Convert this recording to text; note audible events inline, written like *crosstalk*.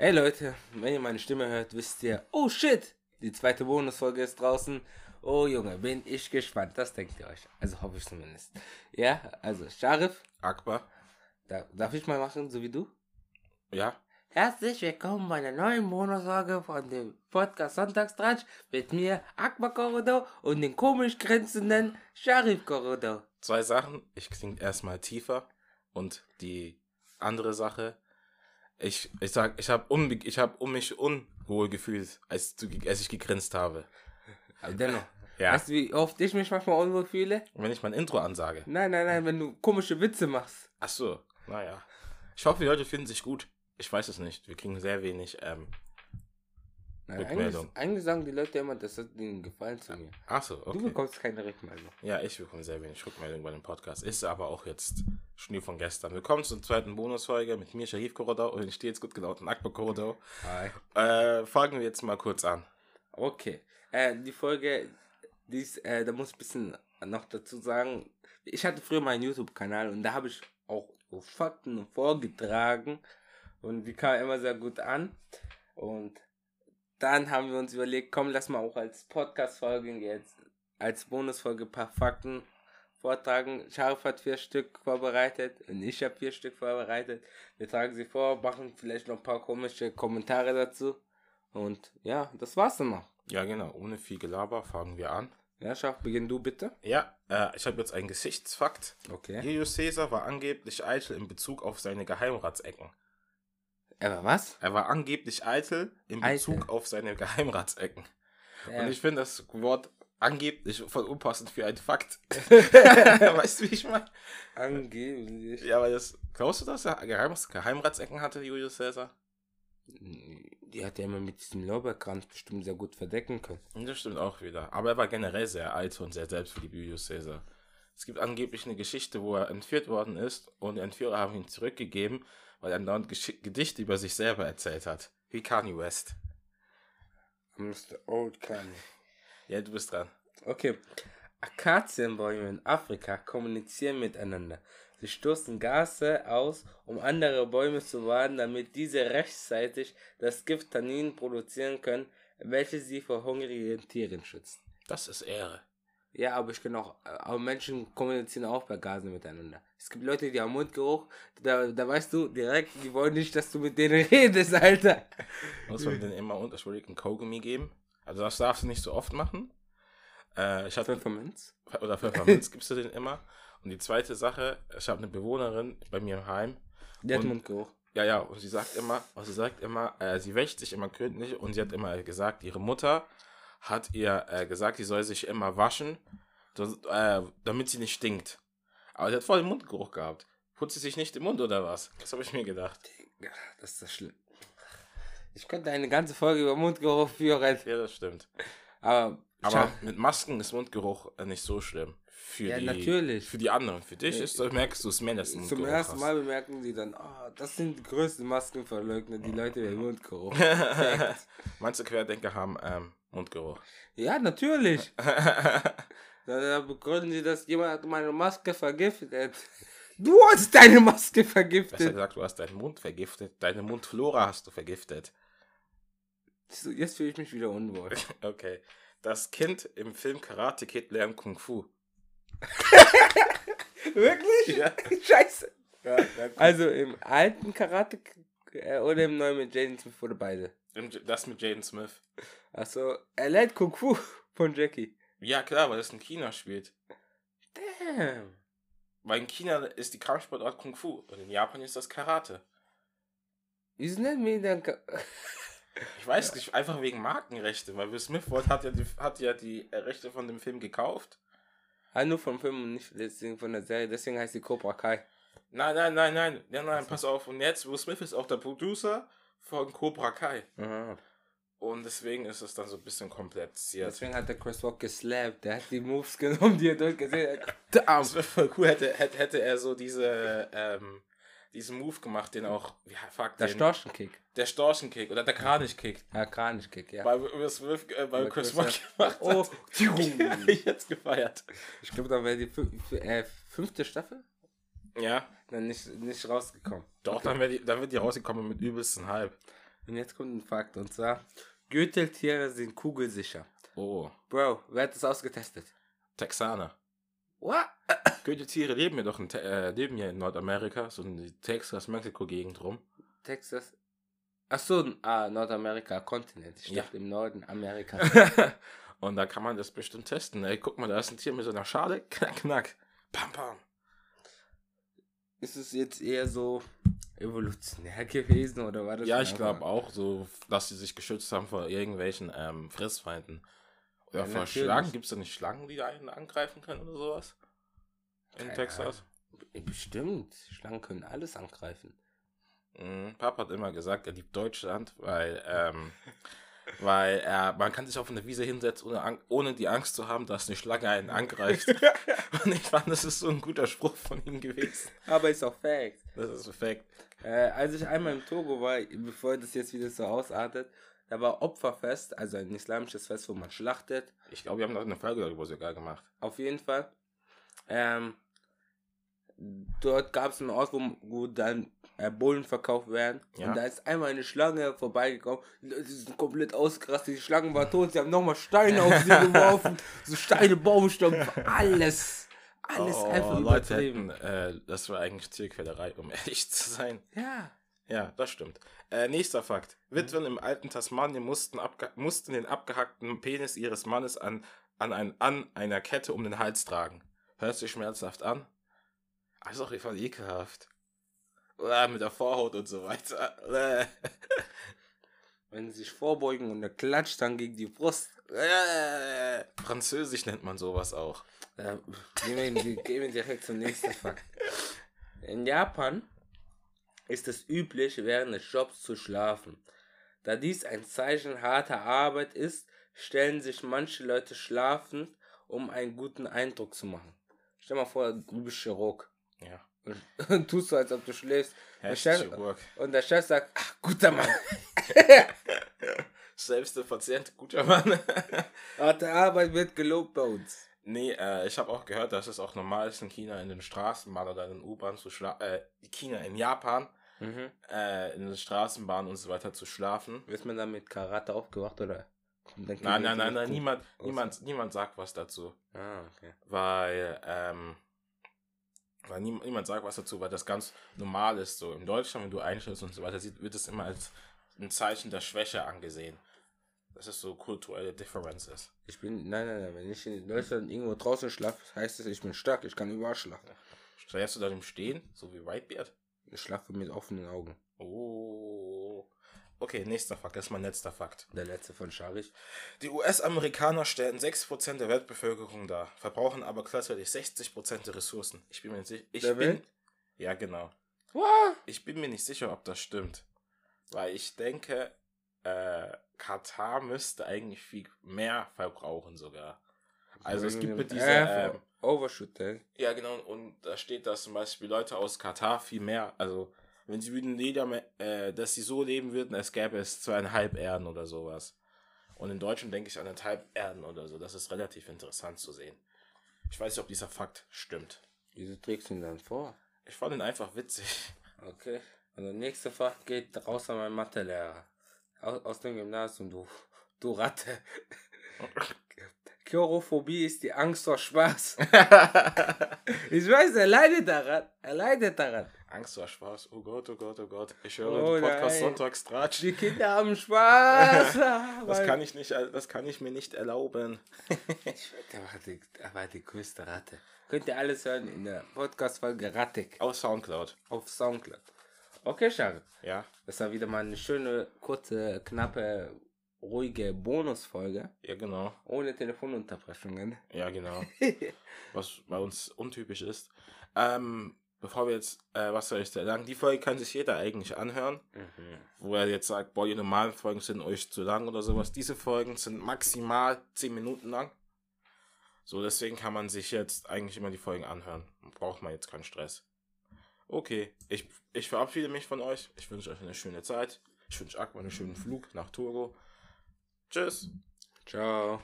Hey Leute, wenn ihr meine Stimme hört, wisst ihr, oh shit, die zweite Bonusfolge ist draußen. Oh Junge, bin ich gespannt. Das denkt ihr euch. Also hoffe ich zumindest. Ja, also Sharif, Akbar. da, darf ich mal machen, so wie du? Ja. Herzlich willkommen bei einer neuen Bonusfolge von dem Podcast Sonntagstratsch mit mir, Akbar Korodo und den komisch grenzenden Sharif Korodo. Zwei Sachen. Ich klinge erstmal tiefer. Und die andere Sache. Ich, ich sag, ich habe um, ich hab um mich unwohl gefühlt, als, du, als ich gegrinst habe. Aber dennoch, Ja. weißt du, wie oft ich mich manchmal unwohl fühle? Und wenn ich mein Intro ansage. Nein, nein, nein, wenn du komische Witze machst. Ach so, naja. Ich hoffe, die Leute finden sich gut. Ich weiß es nicht. Wir kriegen sehr wenig. Ähm, Nein, eigentlich, Rückmeldung. eigentlich sagen die Leute immer, das hat ihnen gefallen zu mir. ach so, Du okay. bekommst keine Rückmeldung. Ja, ich bekomme sehr wenig Rückmeldung bei dem Podcast. Ist aber auch jetzt Schnee von gestern. Willkommen zur zweiten Bonusfolge mit mir, Sharif Korodau und stets gut gelaunten Akbar Korodau. Hi. Äh, fangen wir jetzt mal kurz an. Okay. Äh, die Folge, die ist, äh, da muss ich ein bisschen noch dazu sagen. Ich hatte früher meinen YouTube-Kanal und da habe ich auch so Fakten vorgetragen und die kamen immer sehr gut an. Und dann haben wir uns überlegt, komm, lass mal auch als Podcast-Folge jetzt als Bonusfolge ein paar Fakten vortragen. Scharf hat vier Stück vorbereitet und ich habe vier Stück vorbereitet. Wir tragen sie vor, machen vielleicht noch ein paar komische Kommentare dazu. Und ja, das war's dann noch. Ja, genau. Ohne viel Gelaber fangen wir an. Ja, Scharf, beginn du bitte. Ja, äh, ich habe jetzt einen Gesichtsfakt. Okay. Julius Caesar war angeblich eitel in Bezug auf seine Geheimratsecken. Aber was? Er war angeblich eitel in Eitel. Bezug auf seine Geheimratsecken. Ja. Und ich finde das Wort angeblich voll unpassend für einen Fakt. *laughs* weißt du, wie ich meine? Angeblich. Ja, weil das. Glaubst du, dass er Geheim Geheimratsecken hatte, Julius Caesar? Die hat er immer mit diesem Lorbeerkranz bestimmt sehr gut verdecken können. Das stimmt auch wieder. Aber er war generell sehr alt und sehr selbstverliebt, Julius Caesar. Es gibt angeblich eine Geschichte, wo er entführt worden ist und die Entführer haben ihn zurückgegeben, weil er Gesch Gedichte über sich selber erzählt hat. Wie Kanye West. Mr. Old Kanye. Ja, du bist dran. Okay. Akazienbäume in Afrika kommunizieren miteinander. Sie stoßen Gase aus, um andere Bäume zu warnen, damit diese rechtzeitig das Gift Tannin produzieren können, welches sie vor hungrigen Tieren schützen. Das ist Ehre. Ja, aber ich kann auch, aber Menschen kommunizieren auch bei Gasen miteinander. Es gibt Leute, die haben Mundgeruch, da, da weißt du direkt, die wollen nicht, dass du mit denen *laughs* redest, Alter. Muss man denen immer unterschwelligen Kaugummi geben. Also das darfst du nicht so oft machen. Äh, ich hatte, Pfefferminz? oder Pfefferminz gibst du den immer. Und die zweite Sache, ich habe eine Bewohnerin bei mir im Heim. Der hat Und- Mundgeruch. Ja, ja, und sie sagt immer, und sie sagt immer, äh, sie wäscht sich immer gründlich und sie hat immer gesagt, ihre Mutter hat ihr äh, gesagt, sie soll sich immer waschen, das, äh, damit sie nicht stinkt. Aber sie hat voll den Mundgeruch gehabt. Putzt sie sich nicht im Mund oder was? Das habe ich mir gedacht. Das ist das schlimm. Ich könnte eine ganze Folge über Mundgeruch führen, Ja, das stimmt. aber, Aber mit Masken ist Mundgeruch äh, nicht so schlimm. Für Ja, die, natürlich. Für die anderen. Für dich ist, das merkst du es mehr, dass du zum Mundgeruch ersten hast. Mal bemerken sie dann, ah, das sind die größten Maskenverleugner, die Leute mit Mundgeruch. *laughs* Manche Querdenker haben ähm, Mundgeruch. ja, natürlich. *laughs* Da, begründen sie, dass jemand meine Maske vergiftet. Du hast deine Maske Besser vergiftet. gesagt, du hast deinen Mund vergiftet. Deine Mundflora hast du vergiftet. Jetzt fühle ich mich wieder unwohl. *laughs* Okay. Das Kind im Film Karate Kid lernt Kung Fu. *laughs* Wirklich? Ja. Scheiße. Ja, Also im alten Karate äh, oder im neuen mit Jaden Smith oder beide? das mit Jaden Smith. Achso, er lernt Kung Fu *laughs* von Jackie. Ja, klar, weil es in China spielt. Damn. Weil in China ist die Kampfsportart Kung Fu und in Japan ist das Karate. Wieso nennen wir ihn dann? Ich weiß nicht, einfach wegen Markenrechte, weil Will Smith hat ja die, hat ja die Rechte von dem Film gekauft. ah, nur vom Film und nicht deswegen von der Serie. Deswegen heißt sie Cobra Kai. Nein, nein, nein, nein, nein, nein, pass auf. Und jetzt, Will Smith ist auch der Producer von Cobra Kai. Aha. Und deswegen ist es dann so ein bisschen kompliziert. Deswegen hat der Chris Rock geslappt. Der hat die Moves *laughs* genommen, die er durchgesehen hat. Das wäre voll cool, hätte, hätte, hätte er so diese, ähm, diesen Move gemacht, den auch, ja, fuck, Der den, Storchenkick. der Storchenkick oder der Kranich-Kick. Ja, Kranichkick, ja. Smith, äh, Bei Chris Rock gemacht Oh. *laughs* hat. Hab ich jetzt gefeiert. Ich glaube, da wäre die äh, fünfte Staffel Ja, dann nicht, nicht rausgekommen. doch, dann, wär die, dann wird die rausgekommen mit übelsten Hype. Und jetzt kommt ein Fakt. Und zwar, Gürteltiere sind kugelsicher. Oh, Bro, wer hat das ausgetestet? Texaner. What? *coughs* Gürteltiere leben ja doch in, äh, leben ja in Nordamerika, so in die Texas-Mexiko-Gegend rum. Texas. Ach so, ah, Nordamerika, Kontinent. Ich Ja. dachte im Norden Amerika. *laughs* Und da kann man das bestimmt testen. Ey, guck mal, da ist ein Tier mit so einer Schale. Knack, knack. Pam, pam. ist es jetzt eher so evolutionär *laughs* gewesen oder war das? Ja, ich glaube auch, so, dass sie sich geschützt haben vor irgendwelchen ähm, Fressfeinden. Oder Ja, vor natürlich. Schlangen. Gibt es da nicht Schlangen, die einen angreifen können oder sowas? In Keine Texas? Ja, Bestimmt. Schlangen können alles angreifen. Mhm. Papa hat immer gesagt, er liebt Deutschland, weil, ähm, *laughs* weil er, man kann sich auf eine Wiese hinsetzen, ohne, ohne die Angst zu haben, dass eine Schlange einen angreift. *laughs* Und ich fand, das ist so ein guter Spruch von ihm gewesen. Aber ist auch Fact. Das ist perfekt. Äh, als ich einmal im Togo war, bevor das jetzt wieder so ausartet, da war Opferfest, also ein islamisches Fest, wo man schlachtet. Ich glaube, wir haben noch eine Folge darüber sogar gemacht. Auf jeden Fall. Ähm, dort gab es einen Ort, wo, wo dann äh, Bullen verkauft werden. Ja. Und da ist einmal eine Schlange vorbeigekommen. Leute sind komplett ausgerastet. Die Schlange war tot. Sie haben nochmal Steine auf sie *laughs* geworfen. So Steine, Baumstamm, alles. Alles oh, einfach Leute übertrieben. hätten, äh, das war eigentlich Tierquälerei, um *laughs* ehrlich zu sein. Ja. Ja, das stimmt. Äh, nächster Fakt. Witwen im alten Tasmanien mussten, mussten den abgehackten Penis ihres Mannes an, an, ein, an einer Kette um den Hals tragen. Hört sich schmerzhaft an? Aber ist auch voll ekelhaft. Mit der Vorhaut und so weiter. *laughs* Wenn sie sich vorbeugen und er klatscht dann gegen die Brust. Französisch nennt man sowas auch. Äh, gehen, wir, gehen wir direkt zum nächsten Fakt. In Japan ist es üblich, während des Jobs zu schlafen. Da dies ein Zeichen harter Arbeit ist, stellen sich manche Leute schlafend, um einen guten Eindruck zu machen. Stell mal vor, du bist Chirurg Ja. *laughs* und tust so, als ob du schläfst. Der Chef, und der Chef sagt, ach, guter Mann, *laughs* Selbst der Patient, guter Mann. *laughs* harte Arbeit wird gelobt bei uns. Nee, äh, ich habe auch gehört, dass es auch normal ist in China in den Straßenbahnen oder in den U-Bahnen zu schlafen. Äh, China, in Japan, Mhm. äh, in den Straßenbahnen und so weiter zu schlafen. Wird man dann mit Karate aufgewacht oder? Nein, nein, nein, nein, niemand, niemand, niemand sagt was dazu. Ah, okay. Weil, ähm, weil nie, niemand sagt was dazu, weil das ganz normal ist. So in Deutschland, wenn du einschläfst und so weiter, wird es immer als ein Zeichen der Schwäche angesehen. Das ist so kulturelle Differences. Ich bin, nein, nein, nein, wenn ich in Deutschland irgendwo draußen schlafe, heißt es, ich bin stark, ich kann überall schlafen. Schläfst du da im Stehen, so wie Whitebeard? Ich schlafe mit offenen Augen. Oh. Okay, nächster Fakt, das ist mein letzter Fakt. Der letzte von Scharich. Die US-Amerikaner stellen 6% der Weltbevölkerung dar, verbrauchen aber gleichzeitig 60% der Ressourcen. Ich bin mir nicht sicher. Ich Der bin, Welt? Ja, genau. What? Ich bin mir nicht sicher, ob das stimmt. Weil ich denke, äh, Katar müsste eigentlich viel mehr verbrauchen sogar. Also es gibt mit dieser, ähm, Overshoot, ey. ja genau, und da steht, dass zum Beispiel Leute aus Katar viel mehr, also wenn sie würden jeder, äh, dass sie so leben würden, als gäbe es zweieinhalb Erden oder sowas. Und in Deutschland denke ich anderthalb Erden oder so. Das ist relativ interessant zu sehen. Ich weiß nicht, ob dieser Fakt stimmt. Wieso trägst du ihn dann vor? Ich fand ihn einfach witzig. Okay. Und der nächste Fach geht raus an meinen Mathelehrer. Aus, aus dem Gymnasium, du, du Ratte. *laughs* Chorophobie ist die Angst vor Spaß. *laughs* Ich weiß, er leidet daran. Er leidet daran. Angst war Spaß. Oh Gott, oh Gott, oh Gott. Ich höre Oh den Podcast nein. Sonntagstratsch. Die Kinder haben Spaß. *laughs* Das kann ich nicht, das kann ich mir nicht erlauben. Der war die, größte Ratte. Könnt ihr alles hören in der Podcast-Folge Rattig Aus Soundcloud. auf Soundcloud. Okay, Schare. Ja, Das war wieder mal eine schöne, kurze, knappe, ruhige Bonusfolge. ja genau. Ohne Telefonunterbrechungen. Ja, genau. *laughs* was bei uns untypisch ist. Ähm, bevor wir jetzt, äh, was soll ich da sagen? Die Folge kann sich jeder eigentlich anhören, Mhm. wo er jetzt sagt, boah, die normalen Folgen sind euch zu lang oder sowas. Diese Folgen sind maximal 10 Minuten lang. So, deswegen kann man sich jetzt eigentlich immer die Folgen anhören. Braucht man jetzt keinen Stress. Okay, ich, ich verabschiede mich von euch. Ich wünsche euch eine schöne Zeit. Ich wünsche Aqua einen schönen Flug nach Togo. Tschüss. Ciao.